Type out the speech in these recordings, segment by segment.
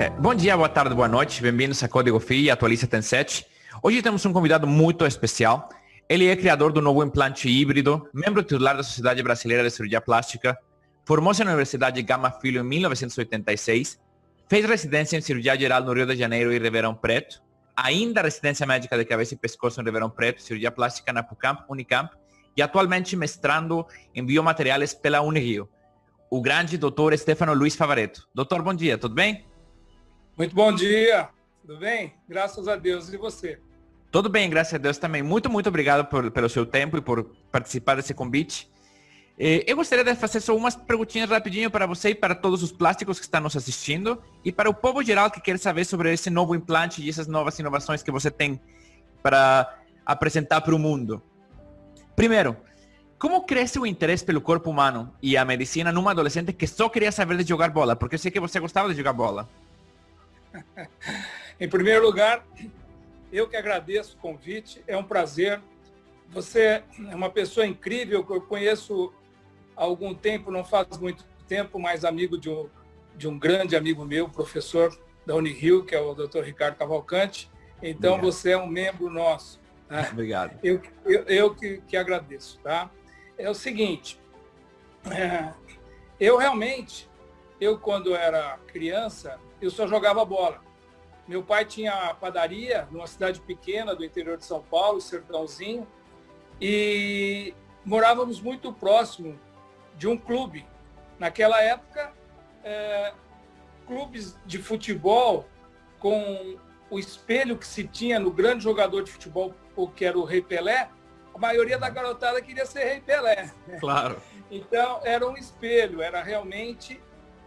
É, bom dia, boa tarde, boa noite. Bem-vindos a Código FI Atualiza Tem 7. Hoje temos um convidado muito especial. Ele é criador do novo implante híbrido, membro titular da Sociedade Brasileira de Cirurgia Plástica, formou-se na Universidade Gama Filho em 1986, fez residência em cirurgia geral no Rio de Janeiro e Ribeirão Preto, ainda residência médica de cabeça e pescoço em Ribeirão Preto, cirurgia plástica na PUCAMP, Unicamp, e atualmente mestrando em biomateriais pela Unirio. O grande doutor Stefano Luiz Favareto. Doutor, bom dia, tudo bem? Muito bom dia, tudo bem? Graças a Deus. E você? Tudo bem, graças a Deus também. Muito, muito obrigado por, pelo seu tempo e por participar desse convite. Eu gostaria de fazer só umas perguntinhas rapidinho para você e para todos os plásticos que estão nos assistindo e para o povo geral que quer saber sobre esse novo implante e essas novas inovações que você tem para apresentar para o mundo. Primeiro, como cresce o interesse pelo corpo humano e a medicina numa adolescente que só queria saber de jogar bola? Porque eu sei que você gostava de jogar bola. Em primeiro lugar, eu que agradeço o convite, é um prazer. Você é uma pessoa incrível que eu conheço há algum tempo, não faz muito tempo, mas amigo de um, de um grande amigo meu, professor da Unirio, que é o Dr. Ricardo Cavalcante. Então, Obrigado. você é um membro nosso. Né? Obrigado. Eu, eu, eu que, que, agradeço. Tá? É o seguinte, é, eu realmente, eu quando era criança, eu só jogava bola. Meu pai tinha padaria numa cidade pequena do interior de São Paulo, Sertãozinho, e morávamos muito próximo de um clube. Naquela época, é, clubes de futebol com o espelho que se tinha no grande jogador de futebol, que era o Rei Pelé, a maioria da garotada queria ser Rei Pelé. Claro. Então, era um espelho, era realmente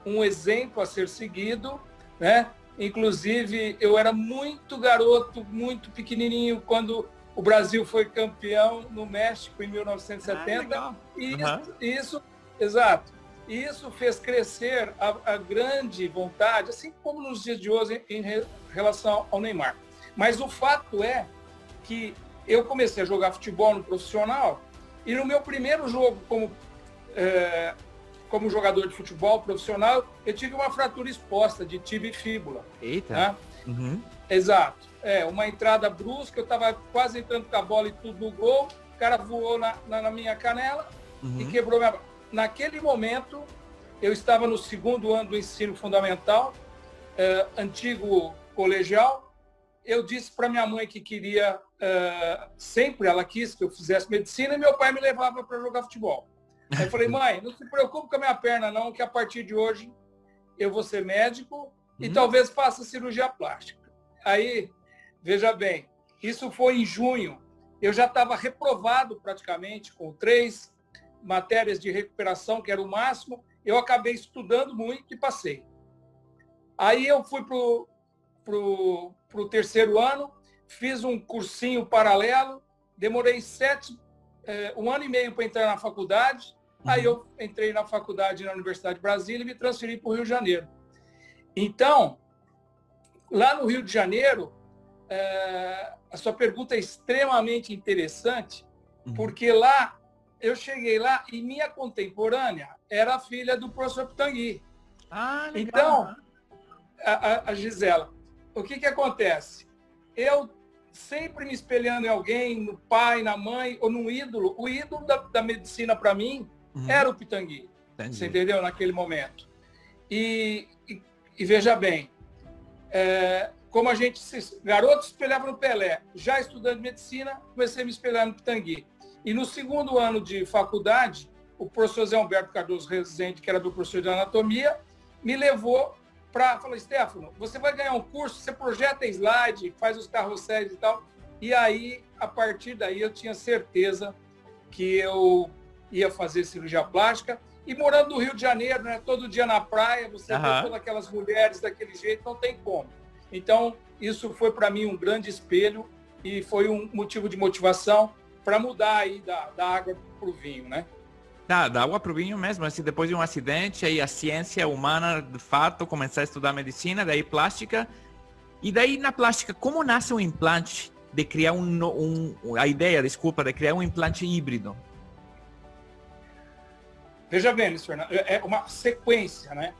um exemplo a ser seguido né? Inclusive, eu era muito garoto, muito pequenininho quando o Brasil foi campeão no México em 1970. Ah, e isso, uhum. isso, exato. Isso fez crescer a, a, grande vontade, assim como nos dias de hoje em, em relação ao Neymar. Mas o fato é que eu comecei a jogar futebol no profissional e no meu primeiro jogo como é, como jogador de futebol profissional, eu tive uma fratura exposta de tibia e fíbula. Eita. Né? Uhum. Exato. É, uma entrada brusca, eu estava quase entrando com a bola e tudo no gol, o cara voou na, na, na minha canela uhum. e quebrou minha... Naquele momento, eu estava no segundo ano do ensino fundamental, é, antigo colegial, eu disse para minha mãe que queria, é, sempre ela quis que eu fizesse medicina, e meu pai me levava para jogar futebol. Aí eu falei, mãe, não se preocupe com a minha perna, não, que a partir de hoje eu vou ser médico e uhum. talvez faça cirurgia plástica. Aí, veja bem, isso foi em junho. Eu já estava reprovado praticamente com três matérias de recuperação, que era o máximo. Eu acabei estudando muito e passei. Aí eu fui para o pro, pro terceiro ano, fiz um cursinho paralelo, demorei sete, eh, um ano e meio para entrar na faculdade, Aí eu entrei na faculdade na Universidade de Brasília e me transferi para o Rio de Janeiro. Então, lá no Rio de Janeiro, é, a sua pergunta é extremamente interessante, uhum. porque lá eu cheguei lá e minha contemporânea era a filha do professor Pitangui. Ah, legal. Então, a, a, Gisela, o que, que acontece? Eu sempre me espelhando em alguém, no pai, na mãe, ou num ídolo. O ídolo da, da medicina para mim uhum. era o Pitangui. Entendi. Você entendeu? Naquele momento. E, e, e veja bem, é, como a gente, se, garoto espelhava no Pelé, já estudando medicina, comecei a me espelhar no Pitangui. E no segundo ano de faculdade, o professor Zé Humberto Cardoso Rezende, que era do professor de anatomia, me levou para falou, Stefano, você vai ganhar um curso, você projeta slide, faz os carrosséis e tal. E aí, a partir daí, eu tinha certeza que eu ia fazer cirurgia plástica. E morando no Rio de Janeiro, né, todo dia na praia, você uhum. vê todas aquelas mulheres daquele jeito, não tem como. Então, isso foi para mim um grande espelho e foi um motivo de motivação para mudar aí da, da água para o vinho, né? Da, da água para o vinho mesmo, assim, depois de um acidente, aí a ciência humana, de fato, começar a estudar medicina, daí plástica. E daí na plástica, como nasce um implante de criar um, um a ideia, desculpa, de criar um implante híbrido? Veja bem, Luiz Fernando, é uma sequência, né?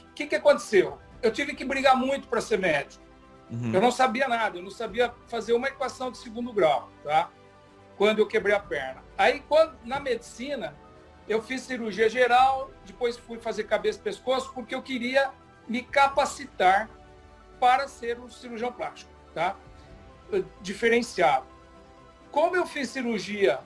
O que, que aconteceu? eu tive que brigar muito para ser médico. Uhum. Eu não sabia nada, eu não sabia fazer uma equação de segundo grau, tá? Quando eu quebrei a perna. Aí, quando, na medicina, eu fiz cirurgia geral, depois fui fazer cabeça e pescoço, porque eu queria me capacitar para ser um cirurgião plástico, tá? Diferenciado. Como eu fiz cirurgia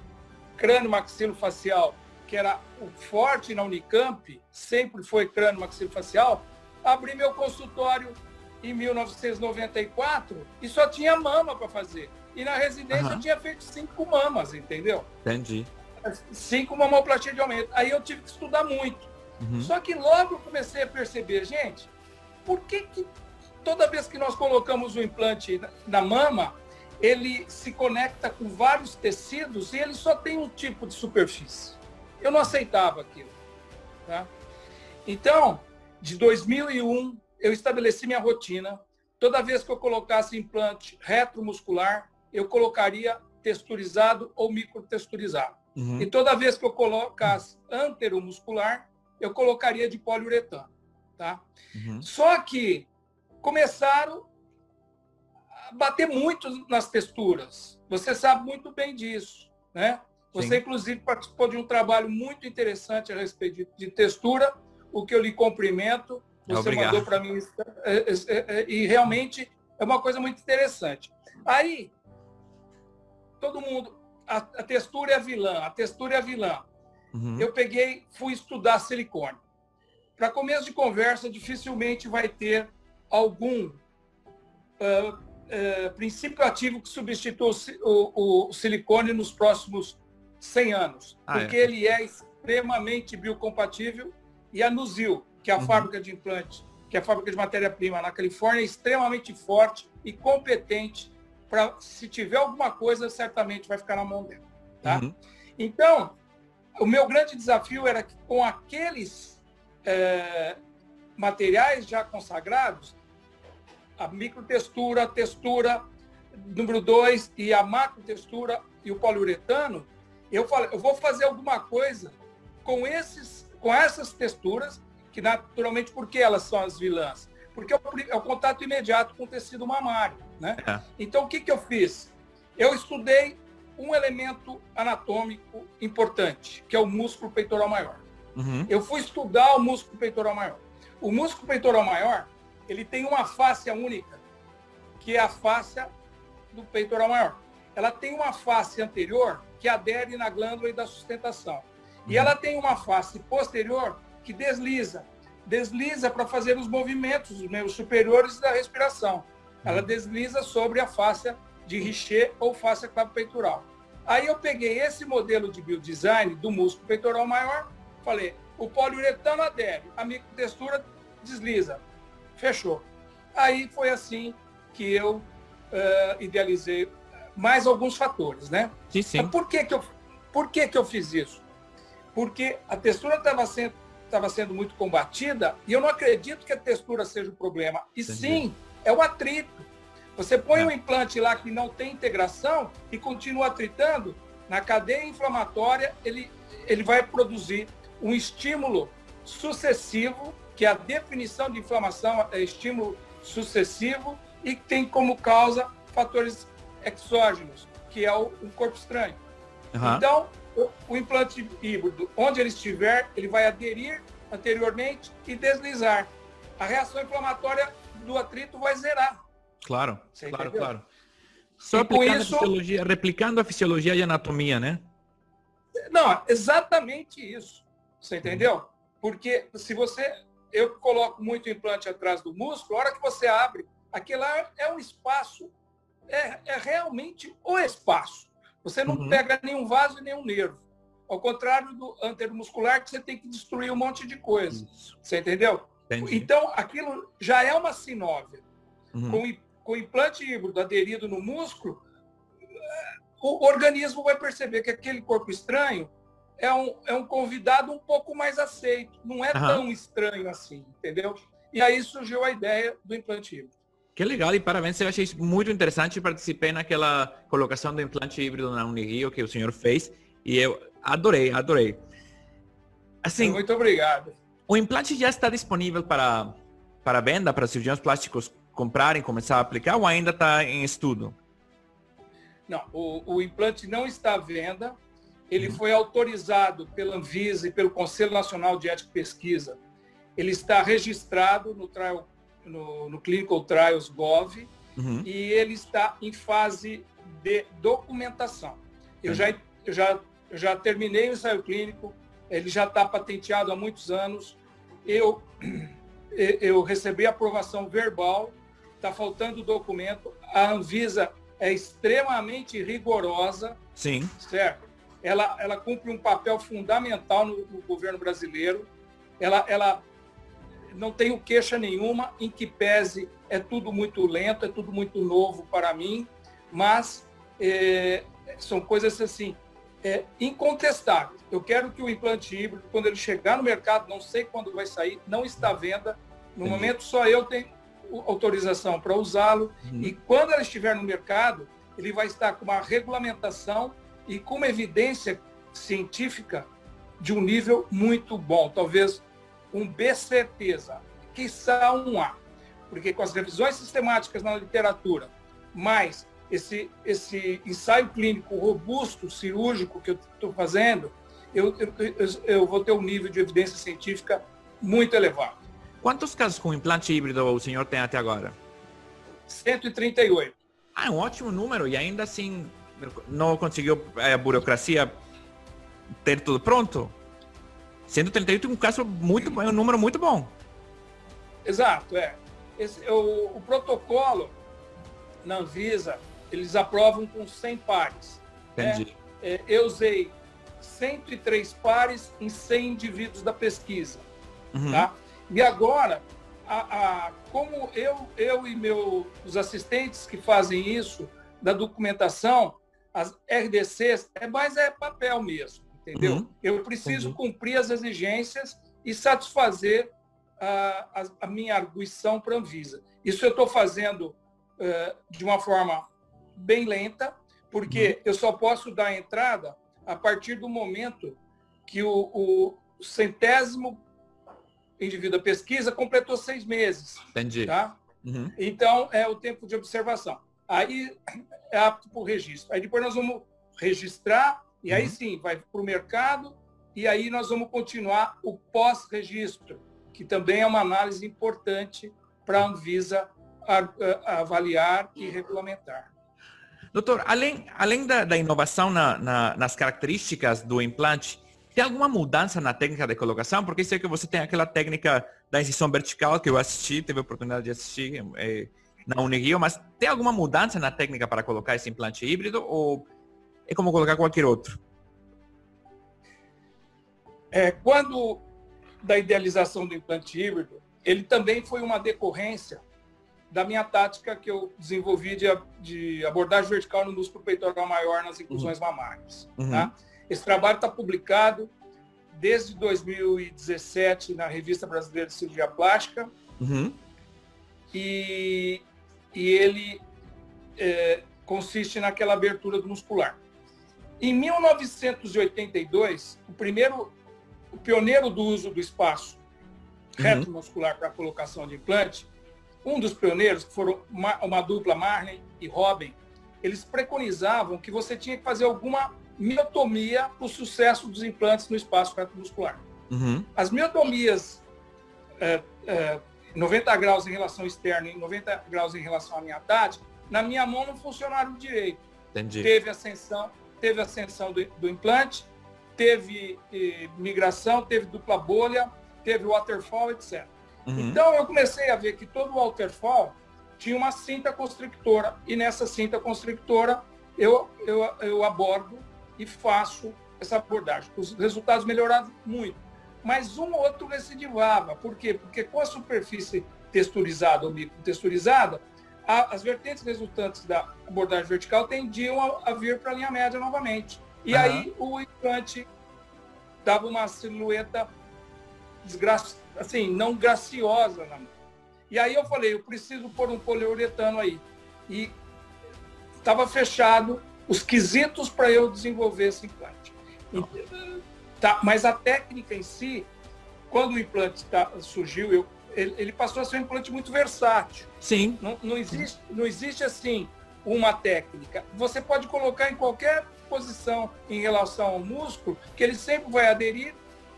crânio maxilofacial, que era o forte na Unicamp, sempre foi crânio maxilofacial, abri meu consultório em 1994 e só tinha mama para fazer. E na residência uhum. eu tinha feito cinco mamas, entendeu? Entendi. Cinco mamoplastia de aumento. Aí eu tive que estudar muito. Uhum. Só que logo eu comecei a perceber, gente, por que, que toda vez que nós colocamos o implante na mama, ele se conecta com vários tecidos e ele só tem um tipo de superfície. Eu não aceitava aquilo. Tá? Então, de 2001, eu estabeleci minha rotina. Toda vez que eu colocasse implante retromuscular, eu colocaria texturizado ou microtexturizado. Uhum. E toda vez que eu colocasse anteromuscular, eu colocaria de poliuretano. Tá? Uhum. Só que começaram a bater muito nas texturas. Você sabe muito bem disso. Né? Você, Sim. inclusive, participou de um trabalho muito interessante a respeito de, de textura, o que eu lhe cumprimento. Você Obrigado. mandou para mim é, é, é, e realmente é uma coisa muito interessante. Aí, todo mundo, a, a textura é a vilã, a textura é a vilã. Uhum. Eu peguei, fui estudar silicone. Para começo de conversa, dificilmente vai ter algum uh, uh, princípio ativo que substitua o, o, o, silicone nos próximos 100 anos, ah, porque é. ele é extremamente biocompatível e a Nuzil, que é a uhum. fábrica de implante, que é a fábrica de matéria-prima na Califórnia, é extremamente forte e competente para, se tiver alguma coisa, certamente vai ficar na mão dela. Tá? Uhum. Então, o meu grande desafio era que com aqueles é, materiais já consagrados, a microtextura, a textura número 2 e a macrotextura e o poliuretano, eu falei, eu vou fazer alguma coisa com esses, com essas texturas, que naturalmente, porque elas são as vilãs? Porque é o, é o contato imediato com o tecido mamário, né? É. Então, o que, que eu fiz? Eu estudei um elemento anatômico importante, que é o músculo peitoral maior. Uhum. Eu fui estudar o músculo peitoral maior. O músculo peitoral maior, ele tem uma face única, que é a face do peitoral maior. Ela tem uma face anterior que adere na glândula e da sustentação. E uhum. ela tem uma face posterior que desliza. Desliza para fazer os movimentos, os membros superiores da respiração. Ela uhum. desliza sobre a face de Richer ou face clavo-peitoral. Aí eu peguei esse modelo de biodesign do músculo peitoral maior, falei, o poliuretano adere, a microtextura desliza. Fechou. Aí foi assim que eu uh, idealizei mais alguns fatores, né? Sim, sim. por que, que, eu, por que, que eu fiz isso? Porque a textura estava sendo, tava sendo muito combatida e eu não acredito que a textura seja o problema. E Entendi. sim, é o atrito. Você põe é. um implante lá que não tem integração e continua atritando, na cadeia inflamatória ele, ele vai produzir um estímulo sucessivo, que é a definição de inflamação é estímulo sucessivo e tem como causa fatores exógenos, que é o, o corpo estranho. Uhum. Então, o, o, implante híbrido, onde ele estiver, ele vai aderir anteriormente e deslizar. A reação inflamatória do atrito vai zerar. Claro, Você claro, entendeu? claro. Só aplicando isso... a fisiologia, replicando a fisiologia e a anatomia, né? Não, exatamente isso. Você entendeu? Porque se você. Eu coloco muito implante atrás do músculo, a hora que você abre, aquilo lá é um espaço é, é realmente o espaço. Você não uhum. pega nenhum vaso e nenhum nervo. Ao contrário do anteromuscular, que você tem que destruir um monte de coisa. Isso. Você entendeu? Entendi. Então, aquilo já é uma sinóvia. Uhum. Com, com implante híbrido aderido no músculo, o organismo vai perceber que aquele corpo estranho é um, é um convidado um pouco mais aceito. Não é uhum. tão estranho assim, entendeu? E aí surgiu a ideia do implante híbrido. Que legal e parabéns, eu achei muito interessante. Participei naquela colocação do implante híbrido na Unirio que o senhor fez e eu adorei, adorei. Assim, muito obrigado. O implante já está disponível para para venda, para cirurgiões plásticos comprarem, começar a aplicar, ou ainda está em estudo? Não, o, o, implante não está à venda. Ele uhum. foi autorizado pela Anvisa e pelo Conselho Nacional de Ética e Pesquisa. Ele está registrado no, trial, no, no Clinical Trials Gov uhum. e ele está em fase de documentação. Eu, uhum. já, eu, já, eu já terminei o ensaio clínico, ele já está patenteado há muitos anos. Eu, eu recebi aprovação verbal, está faltando o documento. A Anvisa é extremamente rigorosa. Sim. Certo? Ela, ela cumpre um papel fundamental no, no governo brasileiro. Ela, ela não tenho queixa nenhuma, em que pese é tudo muito lento, é tudo muito novo para mim, mas é, são coisas assim, é, incontestáveis. Eu quero que o implante híbrido, quando ele chegar no mercado, não sei quando vai sair, não está à venda. No Entendi. momento, só eu tenho autorização para usá-lo. Uhum. E quando ele estiver no mercado, ele vai estar com uma regulamentação e com uma evidência científica de um nível muito bom. Talvez um B certeza, quiçá um A. Porque com as revisões sistemáticas na literatura, mais esse, esse ensaio clínico robusto, cirúrgico que eu estou fazendo, eu, eu, eu, vou ter um nível de evidência científica muito elevado. Quantos casos com implante híbrido o senhor tem até agora? 138. Ah, é um ótimo número e ainda assim não conseguiu é, a burocracia ter tudo pronto? 138 é um caso muito é um número muito bom. Exato, é. Esse, o, o protocolo na Anvisa eles aprovam com 100 pares. Né? Entendi. Né? É, eu usei 103 pares em 100 indivíduos da pesquisa. Uhum. Tá? E agora, a, a, como eu, eu e meus assistentes que fazem isso, da documentação, as RDCs, é mais é papel mesmo, entendeu? Uhum. Eu preciso Entendi. cumprir as exigências e satisfazer a, a, a minha arguição para a Anvisa. Isso eu estou fazendo uh, de uma forma bem lenta, porque uhum. eu só posso dar entrada a partir do momento que o, o centésimo indivíduo da pesquisa completou seis meses. Entendi. Tá? Uhum. Então, é o tempo de observação. Aí é apto para o registro. Aí depois nós vamos registrar, e aí uhum. sim, vai para o mercado, e aí nós vamos continuar o pós-registro, que também é uma análise importante para a Anvisa avaliar e regulamentar. Doutor, além, além da, da inovação na, na, nas características do implante, tem alguma mudança na técnica de colocação? Porque sei que você tem aquela técnica da incisão vertical que eu assisti, teve a oportunidade de assistir é, na Unirio, mas tem alguma mudança na técnica para colocar esse implante híbrido ou é como colocar qualquer outro? É, quando da idealização do implante híbrido, ele também foi uma decorrência da minha tática que eu desenvolvi de, de abordagem vertical no músculo peitoral maior nas inclusões uhum. mamárias. Uhum. Tá? Esse trabalho está publicado desde 2017 na Revista Brasileira de Cirurgia Plástica uhum. e, e ele é, consiste naquela abertura do muscular. Em 1982, o primeiro, o pioneiro do uso do espaço uhum. reto muscular para colocação de implante um dos pioneiros, que foram uma, uma dupla, Marley e Robin, eles preconizavam que você tinha que fazer alguma miotomia para o sucesso dos implantes no espaço muscular. Uhum. As miotomias é, é, 90 graus em relação externa e 90 graus em relação à minha tática, na minha mão não funcionaram direito. Entendi. Teve ascensão, teve ascensão do, do implante, teve eh, migração, teve dupla bolha, teve waterfall, etc. Uhum. Então eu comecei a ver que todo o waterfall tinha uma cinta constrictora e nessa cinta constrictora eu, eu, eu abordo e faço essa abordagem. Os resultados melhoraram muito. Mas um outro recidivava. Por quê? Porque com a superfície texturizada ou microtexturizada, as vertentes resultantes da abordagem vertical tendiam a, a vir para a linha média novamente. E uhum. aí o implante dava uma silhueta assim, não graciosa na mão. E aí eu falei, eu preciso pôr um poliuretano aí. E estava fechado os quesitos para eu desenvolver esse implante. E, tá, mas a técnica em si, quando o implante tá, surgiu, eu, ele, ele, passou a ser um implante muito versátil. Sim. Não, não, existe, não existe assim uma técnica. Você pode colocar em qualquer posição em relação ao músculo, que ele sempre vai aderir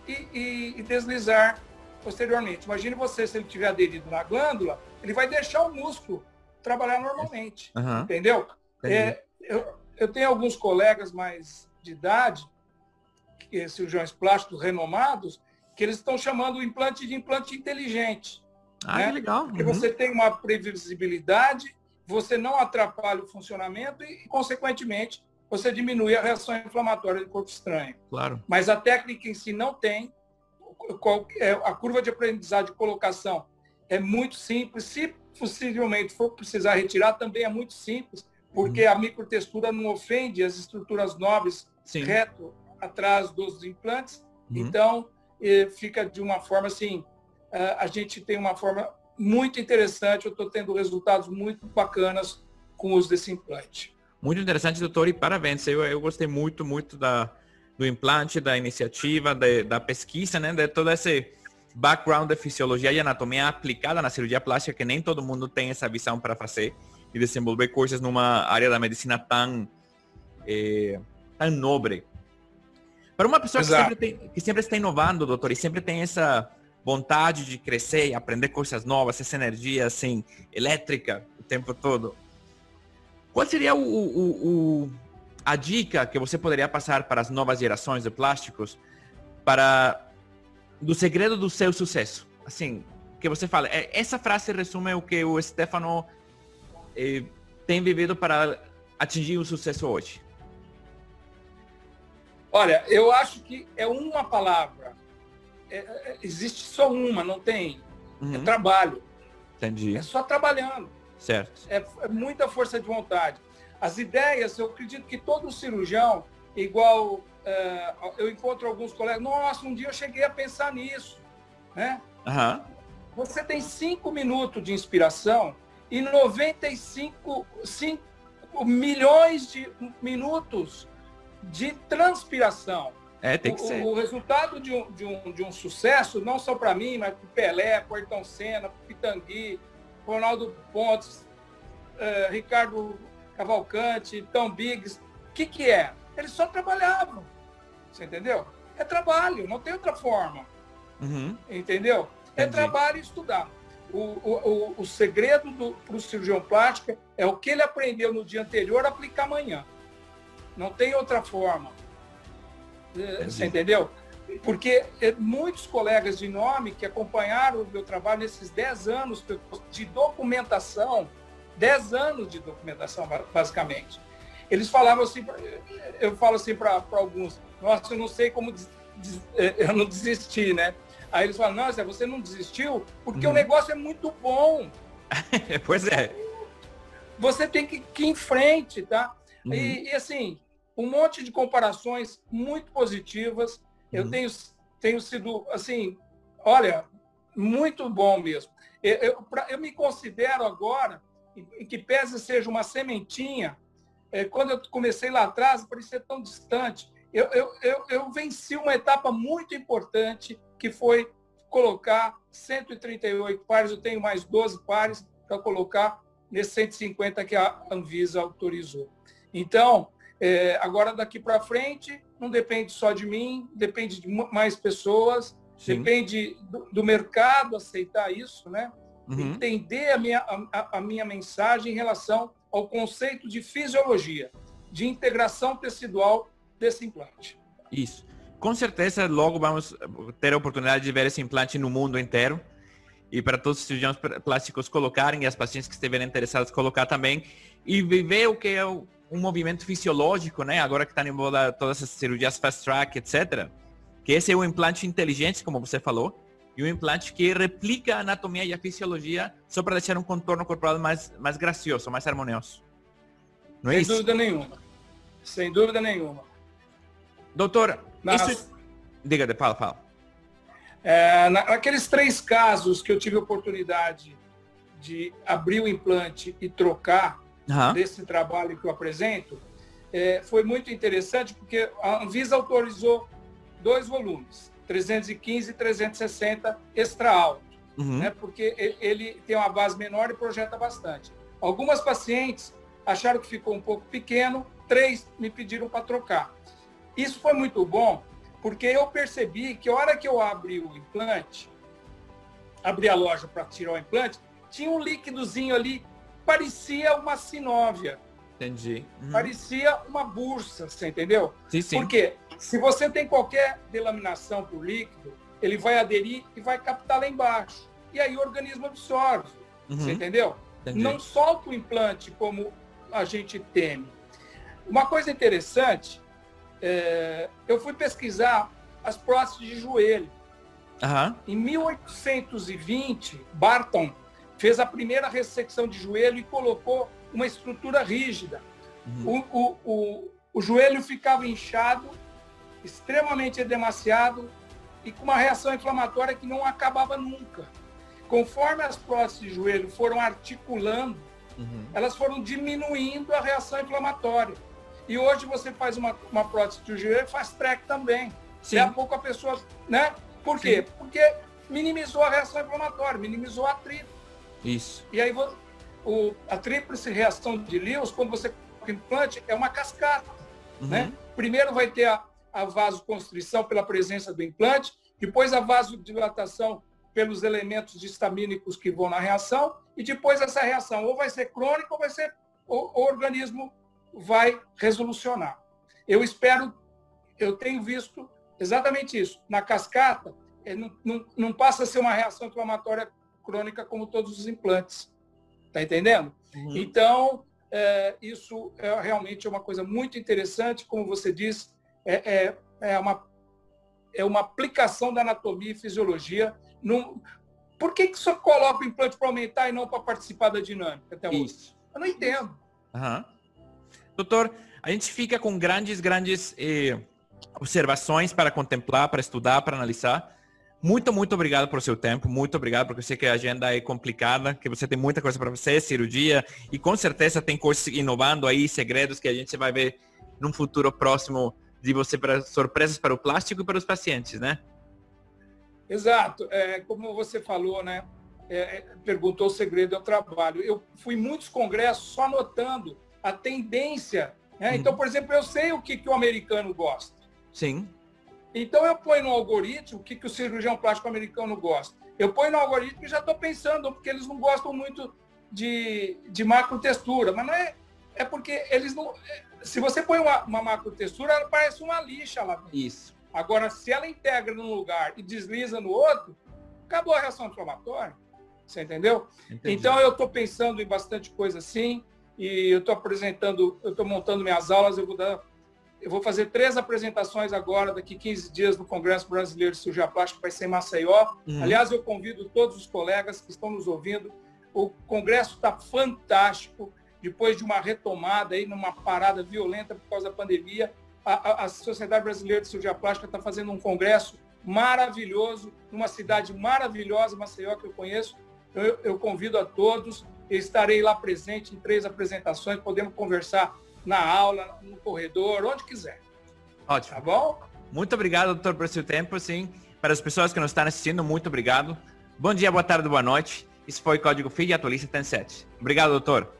e, e, e deslizar posteriormente. Imagine você, se ele tiver aderido na glândula, ele vai deixar o músculo trabalhar normalmente. Uhum. Entendeu? É, eu, eu tenho alguns colegas mais de idade, cirurgiões plásticos renomados, que eles estão chamando o implante de implante inteligente. Ah, né? que legal. Uhum. Porque você tem uma previsibilidade, você não atrapalha o funcionamento e, consequentemente, você diminui a reação inflamatória do corpo estranho. Claro. Mas a técnica em si não tem. É, a curva de aprendizagem de colocação é muito simples. Se possivelmente for precisar retirar, também é muito simples, porque uhum. a microtextura não ofende as estruturas nobres Sim. reto atrás dos implantes. Uhum. Então, fica de uma forma assim, a gente tem uma forma muito interessante, eu estou tendo resultados muito bacanas com o uso desse implante. Muito interessante, doutor, e parabéns. Eu, eu gostei muito, muito da, do implante, da iniciativa, de, da pesquisa, né, de todo esse background de fisiologia e anatomia aplicada na cirurgia plástica, que nem todo mundo tem essa visão para fazer e desenvolver coisas numa área da medicina tão, eh, tão nobre. Para uma pessoa que sempre, tem, que sempre está inovando, doutor, e sempre tem essa vontade de crescer e aprender coisas novas, essa energia assim elétrica o tempo todo, qual seria o, o, o, a dica que você poderia passar para as novas gerações de plásticos para do segredo do seu sucesso? Assim, que você fala. É, essa frase resume o que o Stefano eh, tem vivido para atingir o sucesso hoje. Olha, eu acho que é uma palavra. É, é, existe só uma, não tem. É uhum. É trabalho. Entendi. É só trabalhando. Certo. É, é, muita força de vontade. As ideias, eu acredito que todo cirurgião, igual é, eu encontro alguns colegas, nossa, um dia eu cheguei a pensar nisso. Né? Uhum. Você tem cinco minutos de inspiração e 95 cinco milhões de minutos de transpiração. É, tem que o, ser. O resultado de um, de um, de um sucesso, não só para mim, mas para o Pelé, para Ayrton Senna, para Pitangui, Ronaldo Pontes, uh, Ricardo Cavalcante, Tom Biggs. O que, que é? Eles só trabalhavam. Você entendeu? É trabalho, não tem outra forma. Uhum. Entendeu? É Entendi. É trabalho e estudar. O, o, o, o segredo para o cirurgião plástico é o que ele aprendeu no dia anterior aplicar amanhã. Não tem outra forma. É, Entendi. Você entendeu? Porque é, muitos colegas de nome que acompanharam o meu trabalho nesses 10 anos de documentação, 10 anos de documentação, basicamente, eles falavam assim, eu falo assim para alguns, nossa, eu não sei como des, des, é, eu não desisti, né? Aí eles falam, nossa, você não desistiu porque uhum. o negócio é muito bom. pois é. Você tem que, ir em frente, tá? Uhum. E, e, assim, um monte de comparações muito positivas. Eu uhum. tenho, tenho sido, assim, olha, muito bom mesmo. Eu, eu, pra, eu me considero agora, em que pese seja uma sementinha, é, quando eu comecei lá atrás, parecia tão distante. Eu, eu, eu, eu venci uma etapa muito importante, que foi colocar 138 pares, eu tenho mais 12 pares para colocar nesses 150 que a Anvisa autorizou. Então, é, agora daqui para frente, não depende só de mim, depende de mais pessoas, Sim. depende do, do, mercado aceitar isso, né? Uhum. Entender a minha, a, a minha mensagem em relação ao conceito de fisiologia, de integração tecidual desse implante. Isso. Com certeza, logo vamos ter a oportunidade de ver esse implante no mundo inteiro. E para todos os cirurgiões plásticos colocarem e as pacientes que estiverem interessadas colocar também. E ver o que é um movimento fisiológico, né? Agora que está em moda todas essas cirurgias fast track, etc. Que esse é um implante inteligente, como você falou. E um implante que replica a anatomia e a fisiologia só para deixar um contorno corporal mais, mais gracioso, mais harmonioso. Não é Sem isso? dúvida nenhuma. Sem dúvida nenhuma. Doutora, Nas... isso... Diga, fala, fala. É, naqueles três casos que eu tive a oportunidade de abrir o implante e trocar uhum. desse trabalho que eu apresento, é, foi muito interessante porque a Anvisa autorizou dois volumes, 315 e 360 extra alto. uhum. né? porque ele tem uma base menor e projeta bastante. Algumas pacientes acharam que ficou um pouco pequeno, três me pediram para trocar. Isso foi muito bom, porque eu percebi que a hora que eu abri o implante, abri a loja para tirar o implante, tinha um líquidozinho ali, parecia uma sinóvia. Entendi. Uhum. Parecia uma bursa, você entendeu? Sim, sim. Porque se você tem qualquer delaminação por líquido, ele vai aderir e vai captar lá embaixo. E aí o organismo absorve. Uhum. Você entendeu? Entendi. Não solta o implante como a gente teme. Uma coisa interessante, é, eu fui pesquisar as próteses de joelho. Uhum. Em 1820, Barton fez a primeira ressecção de joelho e colocou uma estrutura rígida. Uhum. O, o, o, o joelho ficava inchado, extremamente edemaciado e com uma reação inflamatória que não acabava nunca. Conforme as próteses de joelho foram articulando, uhum. elas foram diminuindo a reação inflamatória. E hoje você faz uma, uma prótese de joelho e faz track também. Sim. Daqui a pouco a pessoa, né? Por quê? Sim. Porque minimizou a reação inflamatória, minimizou a atrito. Isso. E aí o, a tríplice reação de Lewis, quando você coloca implante, é uma cascata. Uhum. Né? Primeiro vai ter a, a vasoconstrição pela presença do implante, depois a vasodilatação pelos elementos histamínicos que vão na reação, e depois essa reação ou vai ser crônica ou vai ser o, o organismo vai resolucionar. Eu espero, eu tenho visto exatamente isso. Na cascata, é, não, não, não passa a ser uma reação inflamatória crônica como todos os implantes. Está entendendo? Uhum. Então, é, isso é realmente uma coisa muito interessante, como você disse, é, é, é, uma, é uma aplicação da anatomia e fisiologia. Num... Por que, que só coloca o implante para aumentar e não para participar da dinâmica até hoje? Isso. Eu não entendo. Uhum. Doutor, a gente fica com grandes, grandes eh, observações para contemplar, para estudar, para analisar. Muito, muito obrigado por seu tempo, muito obrigado, porque eu sei que a agenda é complicada, que você tem muita coisa para você, cirurgia, e com certeza tem coisas inovando aí, segredos que a gente vai ver num futuro próximo de você para surpresas para o plástico e para os pacientes, né? Exato. É, como você falou, né? É, é perguntou o segredo do trabalho. Eu fui em muitos congressos só notando a tendência. Né? Uhum. Então, por exemplo, eu sei o que, que o americano gosta. Sim. Então eu ponho no algoritmo o que, que o cirurgião plástico americano gosta. Eu ponho no algoritmo e já estou pensando, porque eles não gostam muito de, de macro textura, mas não é. É porque eles não. É, se você põe uma, uma macro textura, ela parece uma lixa lá dentro. Isso. Agora, se ela integra num lugar e desliza no outro, acabou a reação inflamatória. Você entendeu? Entendi. Então eu estou pensando em bastante coisa assim, e eu estou apresentando, eu estou montando minhas aulas, eu vou dar eu vou fazer três apresentações agora, daqui 15 dias, no Congresso Brasileiro de Cirurgia Plástica, vai ser em Maceió. Uhum. Aliás, eu convido todos os colegas que estão nos ouvindo. O Congresso está fantástico. Depois de uma retomada aí, numa parada violenta por causa da pandemia, a, a, a Sociedade Brasileira de Cirurgia Plástica está fazendo um congresso maravilhoso, numa cidade maravilhosa, Maceió, que eu conheço. Eu, eu convido a todos. Eu estarei lá presente em três apresentações, podemos conversar na aula, no corredor, onde quiser. Ótimo. Tá bom? Muito obrigado, doutor, por seu tempo. Sim, para as pessoas que nos estão assistindo, muito obrigado. Bom dia, boa tarde, boa noite. Isso foi Código FII e Atualiza Tem 7. Obrigado, doutor.